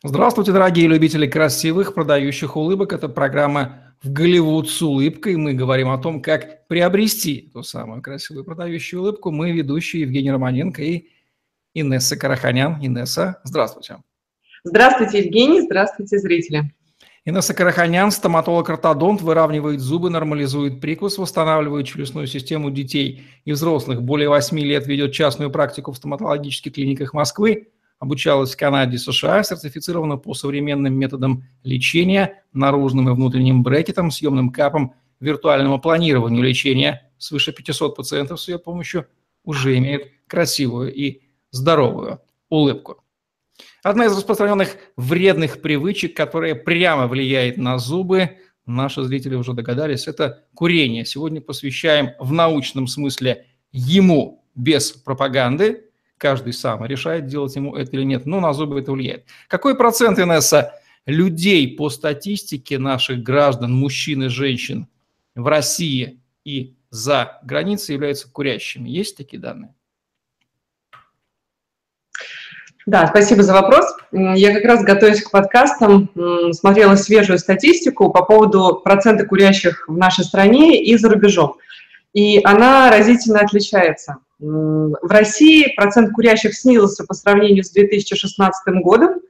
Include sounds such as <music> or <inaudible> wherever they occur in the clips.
Здравствуйте, дорогие любители красивых, продающих улыбок. Это программа «В Голливуд с улыбкой». Мы говорим о том, как приобрести ту самую красивую продающую улыбку. Мы ведущие Евгений Романенко и Инесса Караханян. Инесса, здравствуйте. Здравствуйте, Евгений. Здравствуйте, зрители. Инесса Караханян, стоматолог-ортодонт, выравнивает зубы, нормализует прикус, восстанавливает челюстную систему детей и взрослых. Более 8 лет ведет частную практику в стоматологических клиниках Москвы обучалась в Канаде и США, сертифицирована по современным методам лечения, наружным и внутренним брекетом, съемным капом, виртуальному планированию лечения. Свыше 500 пациентов с ее помощью уже имеют красивую и здоровую улыбку. Одна из распространенных вредных привычек, которая прямо влияет на зубы, наши зрители уже догадались, это курение. Сегодня посвящаем в научном смысле ему без пропаганды, каждый сам решает, делать ему это или нет, но на зубы это влияет. Какой процент, Инесса, людей по статистике наших граждан, мужчин и женщин в России и за границей являются курящими? Есть такие данные? Да, спасибо за вопрос. Я как раз, готовясь к подкастам, смотрела свежую статистику по поводу процента курящих в нашей стране и за рубежом. И она разительно отличается. В России процент курящих снизился по сравнению с 2016 годом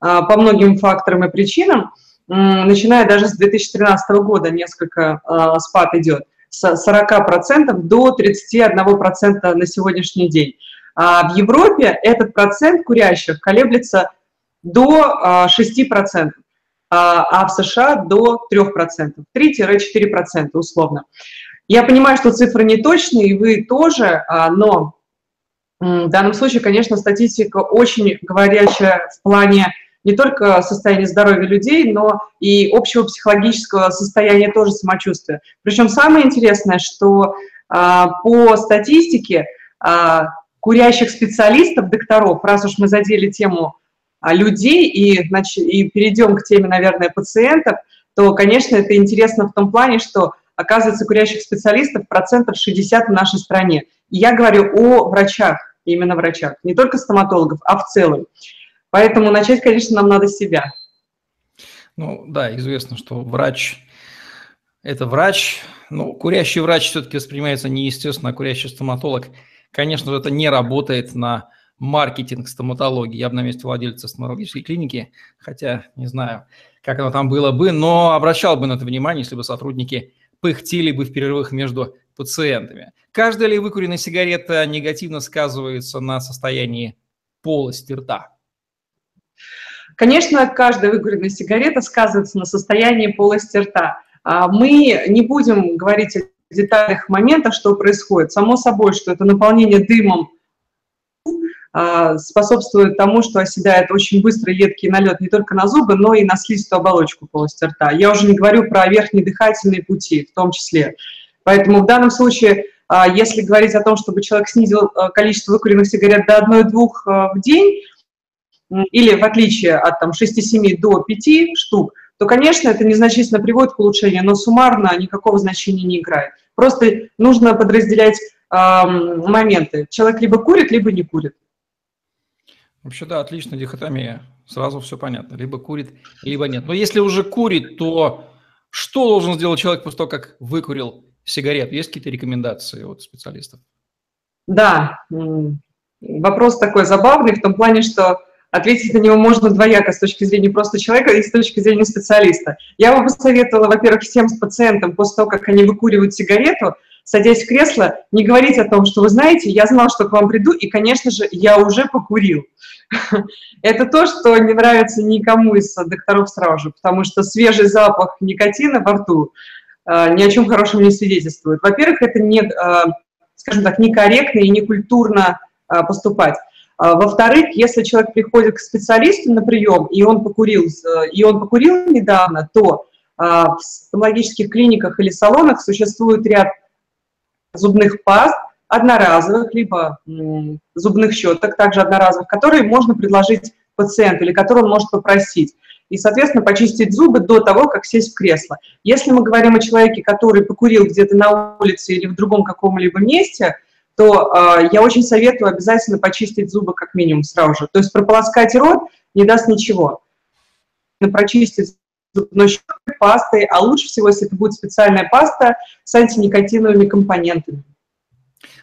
а, по многим факторам и причинам, начиная даже с 2013 года несколько а, спад идет, с 40% до 31% на сегодняшний день. А в Европе этот процент курящих колеблется до 6%, а в США до 3%, 3-4% условно. Я понимаю, что цифры не точные, и вы тоже, а, но в данном случае, конечно, статистика очень говорящая в плане не только состояния здоровья людей, но и общего психологического состояния тоже самочувствия. Причем самое интересное, что а, по статистике а, курящих специалистов, докторов, раз уж мы задели тему людей и, значит, и перейдем к теме, наверное, пациентов, то, конечно, это интересно в том плане, что оказывается, курящих специалистов процентов 60 в нашей стране. И я говорю о врачах, именно врачах, не только стоматологов, а в целом. Поэтому начать, конечно, нам надо с себя. Ну да, известно, что врач – это врач. Ну, курящий врач все-таки воспринимается неестественно, а курящий стоматолог, конечно же, это не работает на маркетинг стоматологии. Я бы на месте владельца стоматологической клиники, хотя не знаю, как оно там было бы, но обращал бы на это внимание, если бы сотрудники пыхтели бы в перерывах между пациентами. Каждая ли выкуренная сигарета негативно сказывается на состоянии полости рта? Конечно, каждая выкуренная сигарета сказывается на состоянии полости рта. А, мы не будем говорить о детальных моментах, что происходит. Само собой, что это наполнение дымом способствует тому, что оседает очень быстро едкий налет не только на зубы, но и на слизистую оболочку полости рта. Я уже не говорю про верхние дыхательные пути в том числе. Поэтому в данном случае, а, если говорить о том, чтобы человек снизил а, количество выкуренных сигарет до 1-2 в день, или в отличие от там, 6-7 до 5 штук, то, конечно, это незначительно приводит к улучшению, но суммарно никакого значения не играет. Просто нужно подразделять э, моменты. Человек либо курит, либо не курит. Вообще, да, отличная дихотомия. Сразу все понятно. Либо курит, либо нет. Но если уже курит, то что должен сделать человек после того, как выкурил сигарету? Есть какие-то рекомендации от специалистов? Да, вопрос такой забавный в том плане, что ответить на него можно двояко с точки зрения просто человека и с точки зрения специалиста. Я бы посоветовала, во-первых, всем пациентам после того, как они выкуривают сигарету, садясь в кресло, не говорить о том, что вы знаете, я знал, что к вам приду, и, конечно же, я уже покурил. <laughs> Это то, что не нравится никому из докторов сразу же, потому что свежий запах никотина во рту э, ни о чем хорошем не свидетельствует. Во-первых, это не, э, скажем так, некорректно и некультурно э, поступать. А, во-вторых, если человек приходит к специалисту на прием, и он покурил, и он покурил недавно, то в стоматологических клиниках или салонах существует ряд зубных паст, одноразовых, либо зубных щеток, также одноразовых, которые можно предложить пациенту или которые он может попросить. И, соответственно, почистить зубы до того, как сесть в кресло. Если мы говорим о человеке, который покурил где-то на улице или в другом каком-либо месте, то э, я очень советую обязательно почистить зубы как минимум сразу же. То есть прополоскать рот не даст ничего. прочистить зубной щеткой, пастой, а лучше всего, если это будет специальная паста с антиникотиновыми компонентами.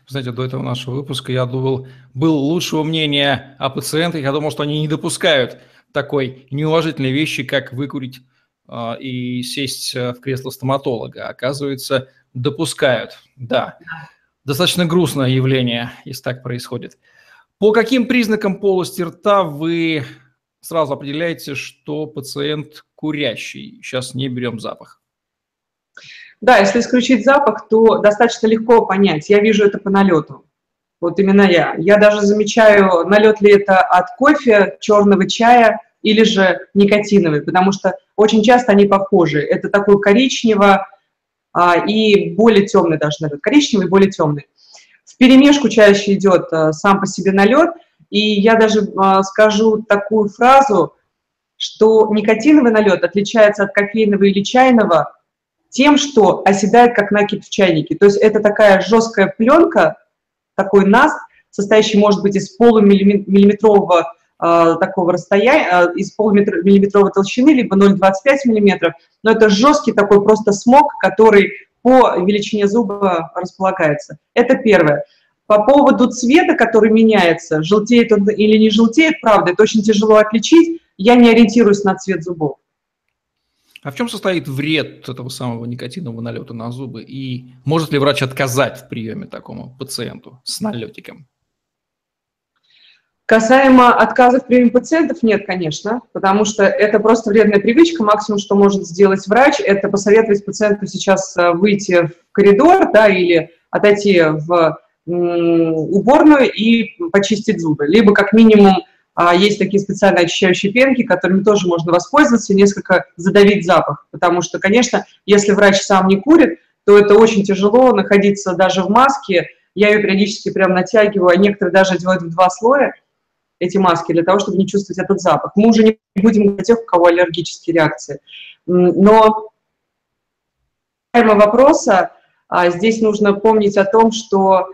Знаете, до этого нашего выпуска я думал, был лучшего мнения о пациентах, я думал, что они не допускают такой неуважительной вещи, как выкурить э, и сесть э, в кресло стоматолога. Оказывается, допускают, да. Достаточно грустное явление, если так происходит. По каким признакам полости рта вы сразу определяете, что пациент курящий? Сейчас не берем запах. Да, если исключить запах, то достаточно легко понять. Я вижу это по налету. Вот именно я. Я даже замечаю, налет ли это от кофе, черного чая или же никотиновый, потому что очень часто они похожи. Это такой коричнево а, и более темный даже налет. Коричневый и более темный. В перемешку чаще идет а, сам по себе налет. И я даже а, скажу такую фразу, что никотиновый налет отличается от кофейного или чайного тем, что оседает как накипь в чайнике. То есть это такая жесткая пленка, такой наст, состоящий, может быть, из полумиллиметрового э, такого расстояния, э, из полумиллиметровой толщины, либо 0,25 миллиметров, но это жесткий такой просто смог, который по величине зуба располагается. Это первое. По поводу цвета, который меняется, желтеет он или не желтеет, правда, это очень тяжело отличить. Я не ориентируюсь на цвет зубов. А в чем состоит вред этого самого никотинового налета на зубы? И может ли врач отказать в приеме такому пациенту с налетиком? Касаемо отказа в приеме пациентов, нет, конечно, потому что это просто вредная привычка. Максимум, что может сделать врач, это посоветовать пациенту сейчас э, выйти в коридор да, или отойти в уборную и почистить зубы. Либо как минимум а, есть такие специальные очищающие пенки, которыми тоже можно воспользоваться и несколько задавить запах. Потому что, конечно, если врач сам не курит, то это очень тяжело находиться даже в маске. Я ее периодически прям натягиваю, а некоторые даже одевают в два слоя эти маски для того, чтобы не чувствовать этот запах. Мы уже не будем говорить тех, у кого аллергические реакции. Но вопроса, а, здесь нужно помнить о том, что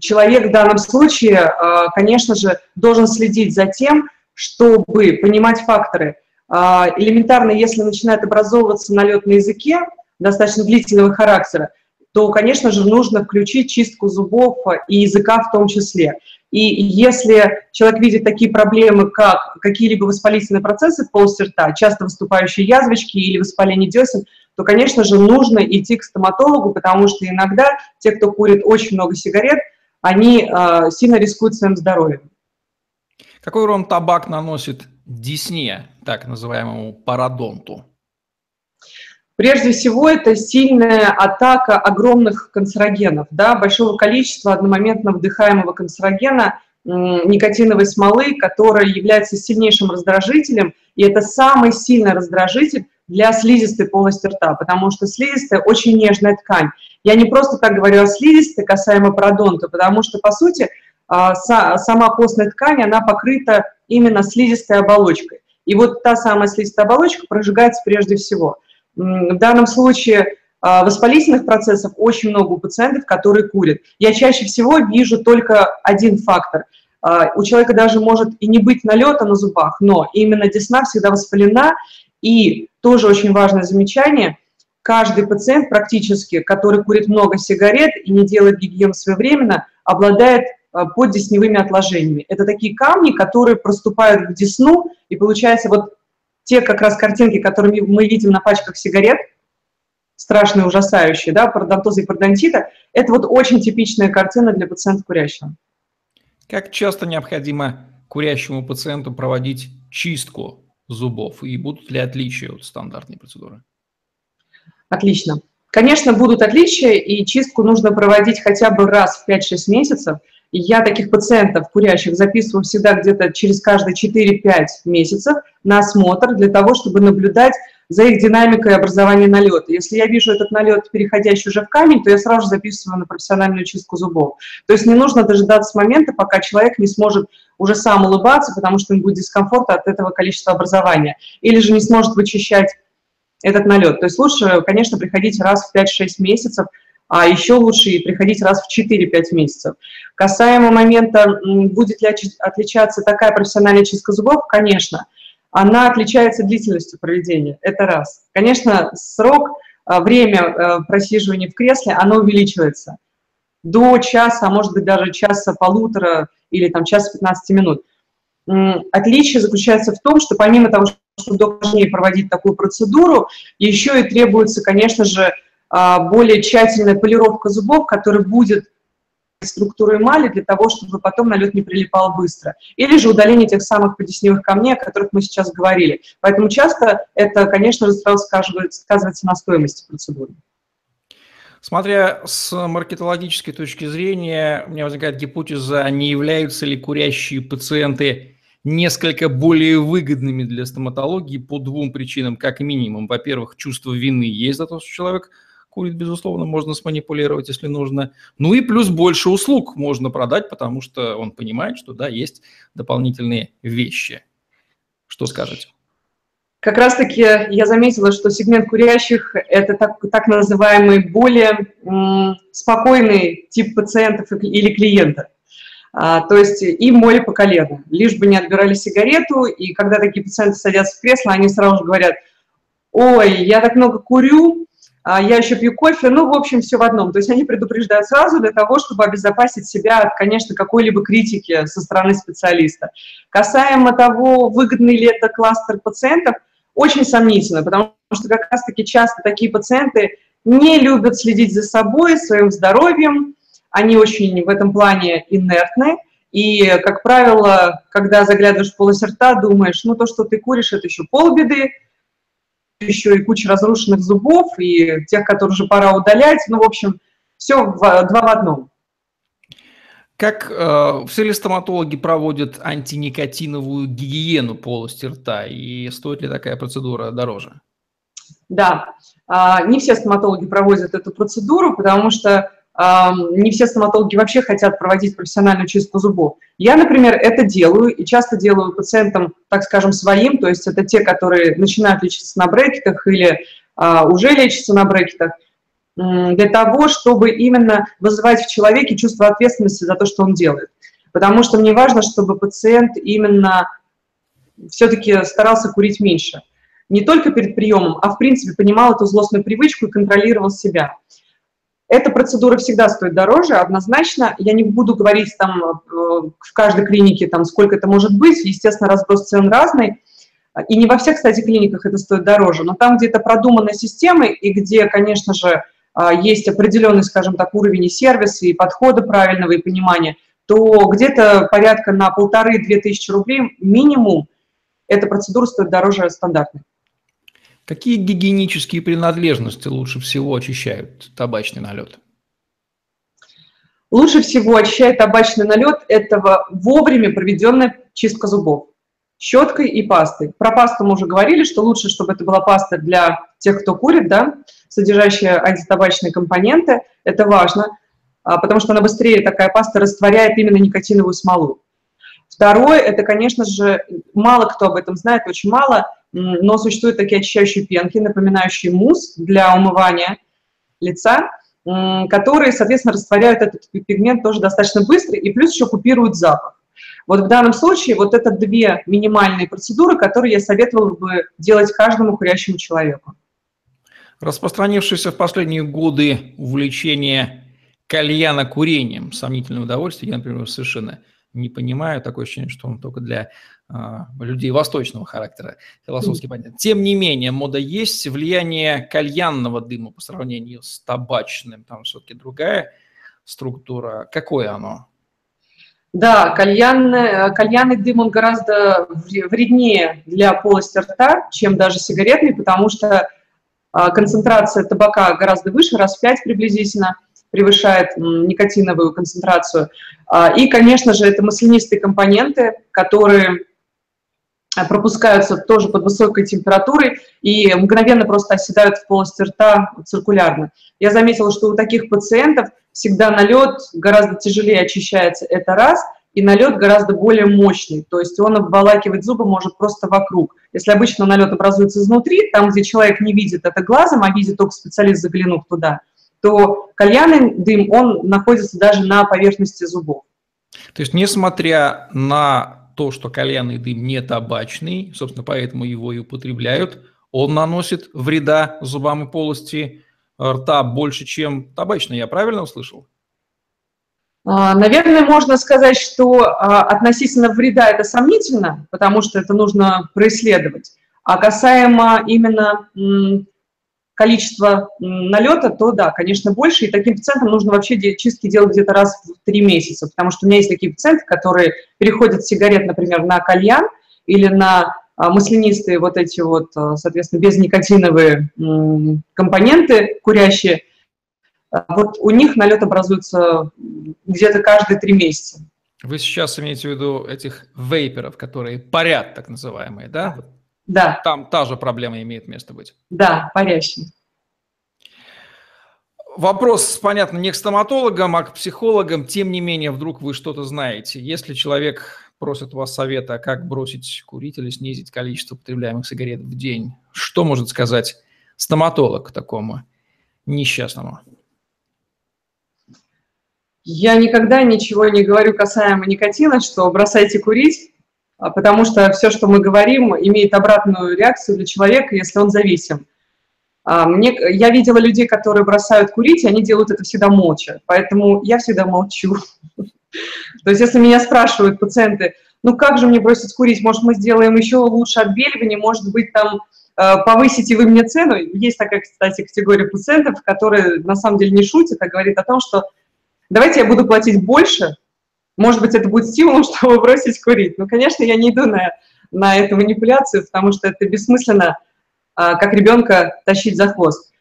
человек в данном случае, а, конечно же, должен следить за тем, чтобы понимать факторы. А, элементарно, если начинает образовываться налет на языке достаточно длительного характера, то, конечно же, нужно включить чистку зубов и языка в том числе. И если человек видит такие проблемы, как какие-либо воспалительные процессы в полости рта, часто выступающие язвочки или воспаление десен, то, конечно же, нужно идти к стоматологу, потому что иногда те, кто курит очень много сигарет, они э, сильно рискуют своим здоровьем. Какой урон табак наносит десне, так называемому пародонту? Прежде всего, это сильная атака огромных канцерогенов, да, большого количества одномоментно вдыхаемого канцерогена, никотиновой смолы, которая является сильнейшим раздражителем, и это самый сильный раздражитель, для слизистой полости рта, потому что слизистая очень нежная ткань. Я не просто так говорю о слизистой касаемо пародонта, потому что, по сути, а, сама костная ткань, она покрыта именно слизистой оболочкой. И вот та самая слизистая оболочка прожигается прежде всего. В данном случае а, воспалительных процессов очень много у пациентов, которые курят. Я чаще всего вижу только один фактор. А, у человека даже может и не быть налета на зубах, но именно десна всегда воспалена, и тоже очень важное замечание, каждый пациент практически, который курит много сигарет и не делает гигиену своевременно, обладает а, поддесневыми отложениями. Это такие камни, которые проступают в десну, и получается вот те как раз картинки, которые мы видим на пачках сигарет, страшные, ужасающие, да, пародонтоза и пародонтита, это вот очень типичная картина для пациента курящего. Как часто необходимо курящему пациенту проводить чистку зубов? И будут ли отличия от стандартной процедуры? Отлично. Конечно, будут отличия, и чистку нужно проводить хотя бы раз в 5-6 месяцев. Я таких пациентов, курящих, записываю всегда где-то через каждые 4-5 месяцев на осмотр для того, чтобы наблюдать за их динамикой образования налета. Если я вижу этот налет, переходящий уже в камень, то я сразу же записываю на профессиональную чистку зубов. То есть не нужно дожидаться момента, пока человек не сможет уже сам улыбаться, потому что ему будет дискомфорт от этого количества образования. Или же не сможет вычищать этот налет. То есть лучше, конечно, приходить раз в 5-6 месяцев а еще лучше и приходить раз в 4-5 месяцев. Касаемо момента, будет ли отличаться такая профессиональная чистка зубов, конечно, она отличается длительностью проведения, это раз. Конечно, срок, а, время э, просиживания в кресле, оно увеличивается до часа, а может быть даже часа полутора или там час 15 минут. Отличие заключается в том, что помимо того, что должнее проводить такую процедуру, еще и требуется, конечно же, а, более тщательная полировка зубов, которая будет структуру эмали для того, чтобы потом налет не прилипал быстро. Или же удаление тех самых подесневых камней, о которых мы сейчас говорили. Поэтому часто это, конечно же, сразу сказывается на стоимости процедуры. Смотря с маркетологической точки зрения, у меня возникает гипотеза, не являются ли курящие пациенты несколько более выгодными для стоматологии по двум причинам, как минимум. Во-первых, чувство вины есть за то, что человек курит, безусловно, можно сманипулировать, если нужно. Ну и плюс больше услуг можно продать, потому что он понимает, что да, есть дополнительные вещи. Что скажете? Как раз-таки я заметила, что сегмент курящих – это так, так называемый более спокойный тип пациентов или клиента. А, то есть им море по колено, лишь бы не отбирали сигарету, и когда такие пациенты садятся в кресло, они сразу же говорят, ой, я так много курю, я еще пью кофе, ну, в общем, все в одном. То есть они предупреждают сразу для того, чтобы обезопасить себя от, конечно, какой-либо критики со стороны специалиста. Касаемо того, выгодный ли это кластер пациентов, очень сомнительно, потому что как раз-таки часто такие пациенты не любят следить за собой, своим здоровьем, они очень в этом плане инертны, и, как правило, когда заглядываешь в полость рта, думаешь, ну, то, что ты куришь, это еще полбеды, еще и куча разрушенных зубов, и тех, которые уже пора удалять. Ну, в общем, все в, два в одном. Как э, все ли стоматологи проводят антиникотиновую гигиену полости рта, и стоит ли такая процедура дороже? Да, э, не все стоматологи проводят эту процедуру, потому что не все стоматологи вообще хотят проводить профессиональную чистку зубов. Я, например, это делаю и часто делаю пациентам, так скажем, своим, то есть это те, которые начинают лечиться на брекетах или а, уже лечатся на брекетах, для того, чтобы именно вызывать в человеке чувство ответственности за то, что он делает. Потому что мне важно, чтобы пациент именно все-таки старался курить меньше. Не только перед приемом, а в принципе понимал эту злостную привычку и контролировал себя. Эта процедура всегда стоит дороже, однозначно. Я не буду говорить там э, в каждой клинике, там, сколько это может быть. Естественно, разброс цен разный. И не во всех, кстати, клиниках это стоит дороже. Но там, где это продуманная система и где, конечно же, а, есть определенный, скажем так, уровень и сервиса, и подхода правильного, и понимания, то где-то порядка на полторы-две тысячи рублей минимум эта процедура стоит дороже стандартной. Какие гигиенические принадлежности лучше всего очищают табачный налет? Лучше всего очищает табачный налет этого вовремя проведенная чистка зубов щеткой и пастой. Про пасту мы уже говорили, что лучше, чтобы это была паста для тех, кто курит, да, содержащая антитабачные компоненты. Это важно, а, потому что она быстрее, такая паста, растворяет именно никотиновую смолу. Второе, это, конечно же, мало кто об этом знает, очень мало – но существуют такие очищающие пенки, напоминающие мусс для умывания лица, которые, соответственно, растворяют этот пигмент тоже достаточно быстро и плюс еще купируют запах. Вот в данном случае вот это две минимальные процедуры, которые я советовала бы делать каждому курящему человеку. Распространившееся в последние годы увлечение кальяна курением, сомнительное удовольствие, я, например, совершенно не понимаю, такое ощущение, что он только для людей восточного характера, философски понятно. Тем не менее, мода есть, влияние кальянного дыма по сравнению с табачным, там все-таки другая структура. Какое оно? Да, кальянный, кальянный дым, он гораздо вреднее для полости рта, чем даже сигаретный, потому что а, концентрация табака гораздо выше, раз в пять приблизительно, превышает никотиновую концентрацию. А, и, конечно же, это маслянистые компоненты, которые пропускаются тоже под высокой температурой и мгновенно просто оседают в полости рта циркулярно. Я заметила, что у таких пациентов всегда налет гораздо тяжелее очищается, это раз, и налет гораздо более мощный, то есть он обволакивать зубы может просто вокруг. Если обычно налет образуется изнутри, там, где человек не видит это глазом, а видит только специалист, заглянув туда, то кальянный дым, он находится даже на поверхности зубов. То есть, несмотря на то, что кальянный дым не табачный, собственно, поэтому его и употребляют, он наносит вреда зубам и полости рта больше, чем табачный. Я правильно услышал? А, наверное, можно сказать, что а, относительно вреда это сомнительно, потому что это нужно происследовать. А касаемо именно количества налета, то да, конечно, больше. И таким пациентам нужно вообще чистки делать где-то раз в три месяца, потому что у меня есть такие пациенты, которые переходят с сигарет, например, на кальян или на а, маслянистые вот эти вот, соответственно, безникотиновые компоненты курящие, вот у них налет образуется где-то каждые три месяца. Вы сейчас имеете в виду этих вейперов, которые парят, так называемые, да? Да. Там та же проблема имеет место быть. Да, парящие. Вопрос, понятно, не к стоматологам, а к психологам. Тем не менее, вдруг вы что-то знаете. Если человек просит у вас совета, как бросить курить или снизить количество потребляемых сигарет в день, что может сказать стоматолог такому несчастному? Я никогда ничего не говорю касаемо никотина, что бросайте курить, потому что все, что мы говорим, имеет обратную реакцию для человека, если он зависим. А, мне, я видела людей, которые бросают курить, и они делают это всегда молча, поэтому я всегда молчу. <laughs> То есть если меня спрашивают пациенты, ну как же мне бросить курить, может мы сделаем еще лучше отбеливание, может быть там а, повысите вы мне цену. Есть такая, кстати, категория пациентов, которые на самом деле не шутят, а говорит о том, что давайте я буду платить больше, может быть, это будет стимулом, <laughs> чтобы бросить курить. Но, конечно, я не иду на, на эту манипуляцию, потому что это бессмысленно, а, как ребенка тащить за хвост.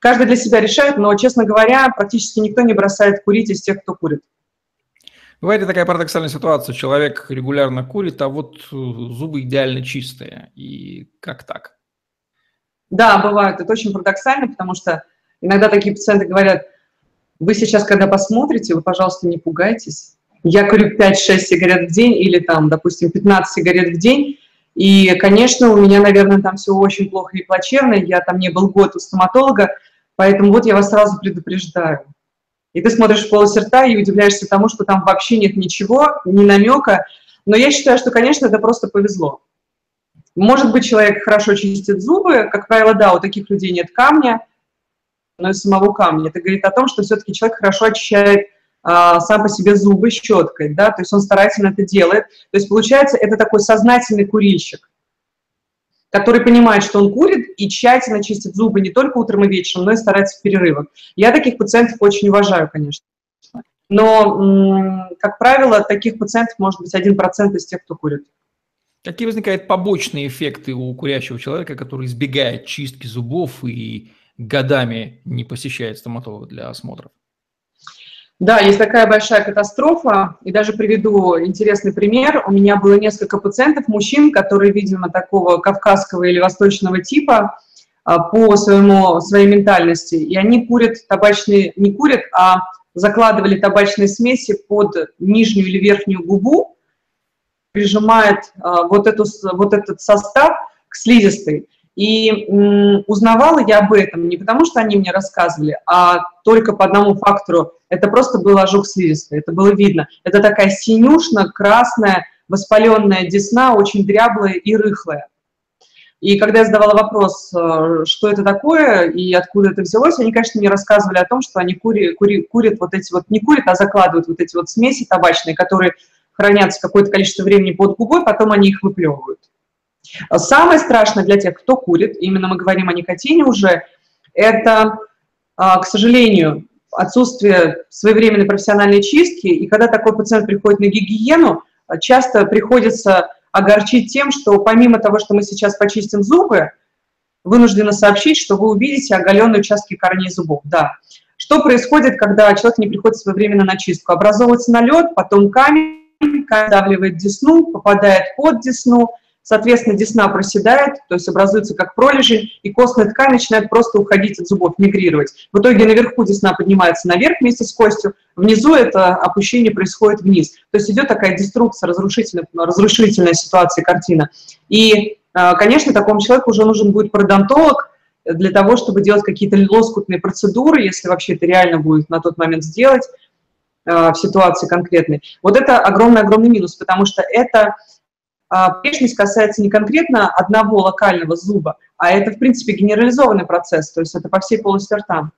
Каждый для себя решает, но, честно говоря, практически никто не бросает курить из тех, кто курит. Бывает и такая парадоксальная ситуация. Человек регулярно курит, а вот э, зубы идеально чистые. И как так? Да, бывает. Это очень парадоксально, потому что иногда такие пациенты говорят, вы сейчас, когда посмотрите, вы, пожалуйста, не пугайтесь. Я курю 5-6 сигарет в день или там, допустим, 15 сигарет в день, и, конечно, у меня, наверное, там все очень плохо и плачевно, я там не был год у стоматолога, поэтому вот я вас сразу предупреждаю. И ты смотришь в полость рта и удивляешься тому, что там вообще нет ничего, ни намека. Но я считаю, что, конечно, это просто повезло. Может быть, человек хорошо чистит зубы, как правило, да, у таких людей нет камня, но и самого камня. Это говорит о том, что все-таки человек хорошо очищает сам по себе зубы щеткой, да, то есть он старательно это делает. То есть получается, это такой сознательный курильщик, который понимает, что он курит и тщательно чистит зубы не только утром и вечером, но и старается в перерывах. Я таких пациентов очень уважаю, конечно. Но, как правило, таких пациентов может быть 1% из тех, кто курит. Какие возникают побочные эффекты у курящего человека, который избегает чистки зубов и годами не посещает стоматолога для осмотров? Да, есть такая большая катастрофа, и даже приведу интересный пример. У меня было несколько пациентов, мужчин, которые, видимо, такого кавказского или восточного типа а, по своему, своей ментальности, и они курят табачные, не курят, а закладывали табачные смеси под нижнюю или верхнюю губу, прижимает а, вот, эту, вот этот состав к слизистой. И узнавала я об этом не потому, что они мне рассказывали, а только по одному фактору. Это просто был ожог слизистой, это было видно. Это такая синюшно-красная, воспаленная десна, очень дряблая и рыхлая. И когда я задавала вопрос, э, что это такое и откуда это взялось, они, конечно, мне рассказывали о том, что они кури, кури, курят вот эти вот, не курят, а закладывают вот эти вот смеси табачные, которые хранятся какое-то количество времени под губой, потом они их выплевывают. Самое страшное для тех, кто курит, именно мы говорим о никотине уже, это, а, к сожалению, отсутствие своевременной профессиональной чистки. И когда такой пациент приходит на гигиену, часто приходится огорчить тем, что помимо того, что мы сейчас почистим зубы, вынуждены сообщить, что вы увидите оголенные участки корней зубов. Да. Что происходит, когда человек не приходит своевременно на чистку? Образовывается налет, потом камень, камень давливает десну, попадает под десну, Соответственно, десна проседает, то есть образуется как пролежень, и костная ткань начинает просто уходить от зубов, мигрировать. В итоге наверху десна поднимается наверх вместе с костью, внизу это опущение происходит вниз. То есть идет такая деструкция, разрушительная, разрушительная ситуация, картина. И, а, конечно, такому человеку уже нужен будет пародонтолог, для того, чтобы делать какие-то лоскутные процедуры, если вообще это реально будет на тот момент сделать э, в ситуации конкретной. Вот это огромный-огромный минус, потому что это Прешность касается не конкретно одного локального зуба, а это, в принципе, генерализованный процесс, то есть это по всей полости рта.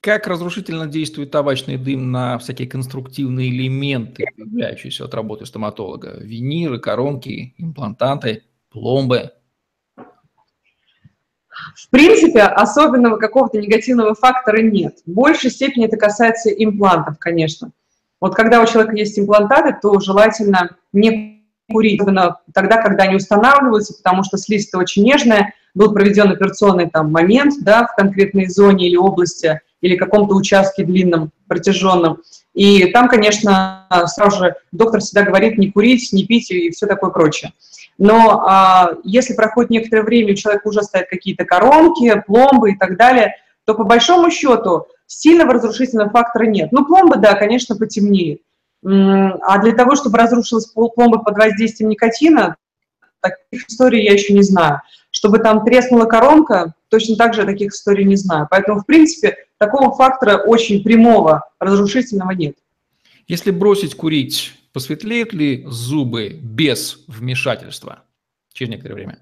Как разрушительно действует табачный дым на всякие конструктивные элементы, являющиеся от работы стоматолога? Виниры, коронки, имплантанты, пломбы? В принципе, особенного какого-то негативного фактора нет. В большей степени это касается имплантов, конечно. Вот когда у человека есть имплантаты, то желательно не курить, тогда, когда они устанавливаются, потому что слизь очень нежная, был проведен операционный там момент да, в конкретной зоне или области, или каком-то участке длинном, протяженном. И там, конечно, сразу же доктор всегда говорит не курить, не пить и все такое прочее. Но а, если проходит некоторое время, у человека уже стоят какие-то коронки, пломбы и так далее, то по большому счету сильного разрушительного фактора нет. Ну, пломбы, да, конечно, потемнеет. А для того, чтобы разрушилась пломба под воздействием никотина, таких историй я еще не знаю. Чтобы там треснула коронка, точно так же таких историй не знаю. Поэтому, в принципе, такого фактора очень прямого, разрушительного нет. Если бросить курить, посветлеют ли зубы без вмешательства через некоторое время?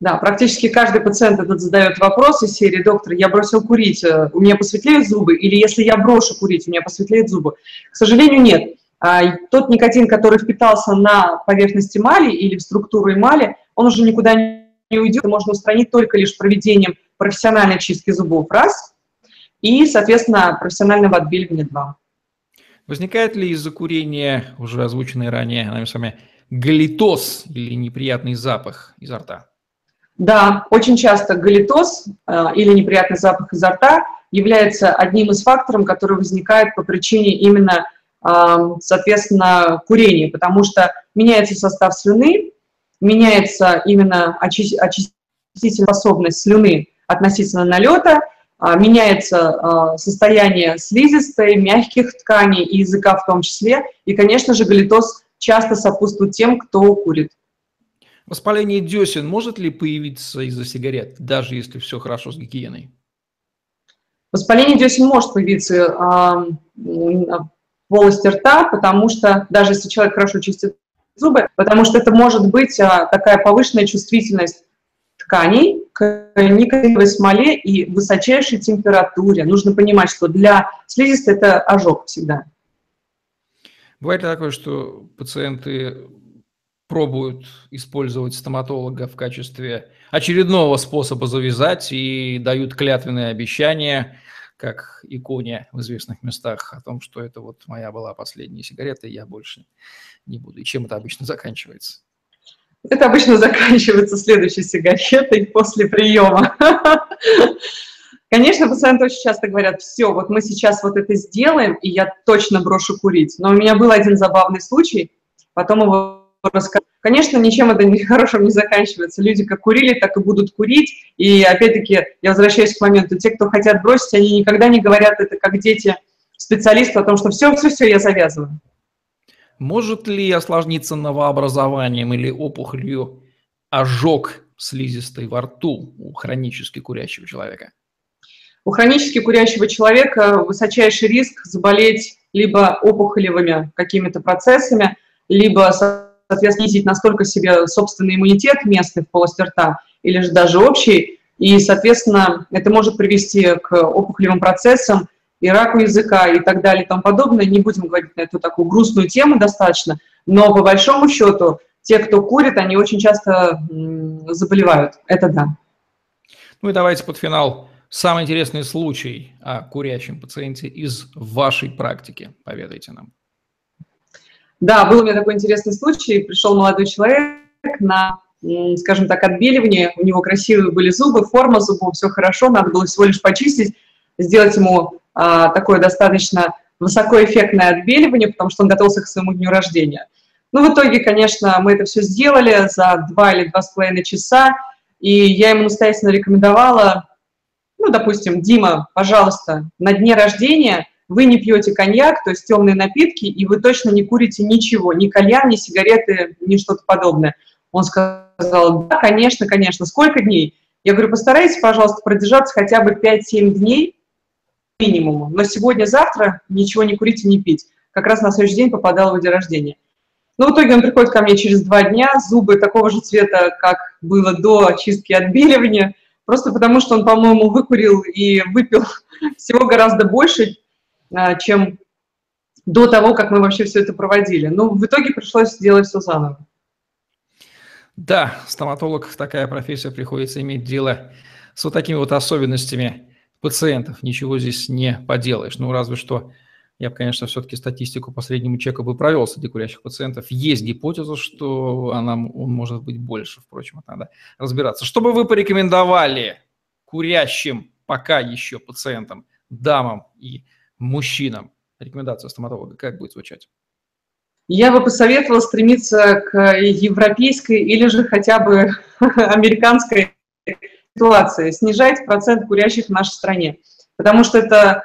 Да, практически каждый пациент этот задает вопрос из серии «Доктор, я бросил курить, э, у меня посветлеют зубы?» или «Если я брошу курить, у меня посветлеют зубы?» К сожалению, нет. А, тот никотин, который впитался на поверхность эмали или в структуру эмали, он уже никуда не уйдет, можно устранить только лишь проведением профессиональной чистки зубов, раз, и, соответственно, профессионального отбеливания, два. Возникает ли из-за курения, уже озвученный ранее нами с вами, галитоз или неприятный запах изо рта? Да, очень часто галитоз э, или неприятный запах изо рта является одним из факторов, который возникает по причине именно соответственно, курение, потому что меняется состав слюны, меняется именно очистительная способность слюны относительно налета, а, меняется а, состояние слизистой, мягких тканей и языка в том числе, и, конечно же, галитоз часто сопутствует тем, кто курит. Воспаление десен может ли появиться из-за сигарет, даже если все хорошо с гигиеной? Воспаление десен может появиться полости рта, потому что даже если человек хорошо чистит зубы, потому что это может быть а, такая повышенная чувствительность тканей к никотиновой смоле и высочайшей температуре. Нужно понимать, что для слизистой это ожог всегда. Бывает ли такое, что пациенты пробуют использовать стоматолога в качестве очередного способа завязать и дают клятвенные обещания – как иконе в известных местах о том, что это вот моя была последняя сигарета, и я больше не буду. И чем это обычно заканчивается? Это обычно заканчивается следующей сигаретой после приема. Конечно, пациенты очень часто говорят, все, вот мы сейчас вот это сделаем, и я точно брошу курить. Но у меня был один забавный случай, потом его рассказать. Конечно, ничем это <laughs> хорошим не заканчивается. Люди как курили, так и будут курить. И опять-таки, я возвращаюсь к моменту, те, кто хотят бросить, они никогда не говорят это как дети специалисты о том, что все, все, все, я завязываю. Может ли осложниться новообразованием или опухолью ожог слизистой во рту у хронически курящего человека? У хронически курящего человека высочайший риск заболеть либо опухолевыми какими-то процессами, либо соответственно, снизить настолько себе собственный иммунитет местный в полости рта или же даже общий, и, соответственно, это может привести к опухолевым процессам, и раку языка и так далее и тому подобное. Не будем говорить на эту такую грустную тему достаточно, но по большому счету те, кто курит, они очень часто заболевают. Это да. Ну и давайте под финал самый интересный случай о курящем пациенте из вашей практики. Поведайте нам. Да, был у меня такой интересный случай. Пришел молодой человек на, скажем так, отбеливание. У него красивые были зубы, форма зубов, все хорошо. Надо было всего лишь почистить, сделать ему а, такое достаточно высокоэффектное отбеливание, потому что он готовился к своему дню рождения. Ну, в итоге, конечно, мы это все сделали за два или два с половиной часа, и я ему настоятельно рекомендовала, ну, допустим, Дима, пожалуйста, на дне рождения вы не пьете коньяк, то есть темные напитки, и вы точно не курите ничего, ни кальян, ни сигареты, ни что-то подобное. Он сказал, да, конечно, конечно, сколько дней? Я говорю, постарайтесь, пожалуйста, продержаться хотя бы 5-7 дней минимуму, но сегодня-завтра ничего не курить и не пить. Как раз на следующий день попадал его день рождения. Но ну, в итоге он приходит ко мне через два дня, зубы такого же цвета, как было до очистки отбеливания, просто потому что он, по-моему, выкурил и выпил <laughs> всего гораздо больше, чем до того, как мы вообще все это проводили. Ну, в итоге пришлось сделать все заново. Да, стоматолог, такая профессия, приходится иметь дело с вот такими вот особенностями пациентов. Ничего здесь не поделаешь. Ну, разве что я бы, конечно, все-таки статистику по среднему чеку бы провел среди курящих пациентов. Есть гипотеза, что она, он может быть больше, впрочем, это надо разбираться. Что бы вы порекомендовали курящим пока еще пациентам, дамам и мужчинам? Рекомендация стоматолога как будет звучать? Я бы посоветовала стремиться к европейской или же хотя бы <laughs> американской ситуации, снижать процент курящих в нашей стране. Потому что это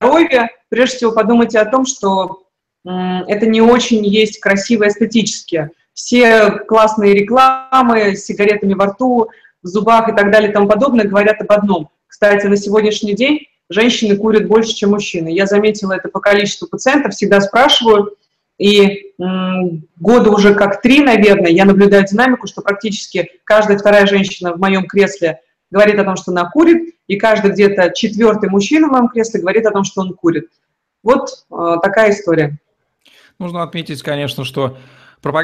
здоровье, прежде всего подумайте о том, что это не очень есть красиво эстетически. Все классные рекламы с сигаретами во рту, в зубах и так далее и тому подобное говорят об одном. Кстати, на сегодняшний день женщины курят больше, чем мужчины. Я заметила это по количеству пациентов, всегда спрашиваю, и года уже как три, наверное, я наблюдаю динамику, что практически каждая вторая женщина в моем кресле говорит о том, что она курит, и каждый где-то четвертый мужчина в моем кресле говорит о том, что он курит. Вот э, такая история. Нужно отметить, конечно, что пропаганда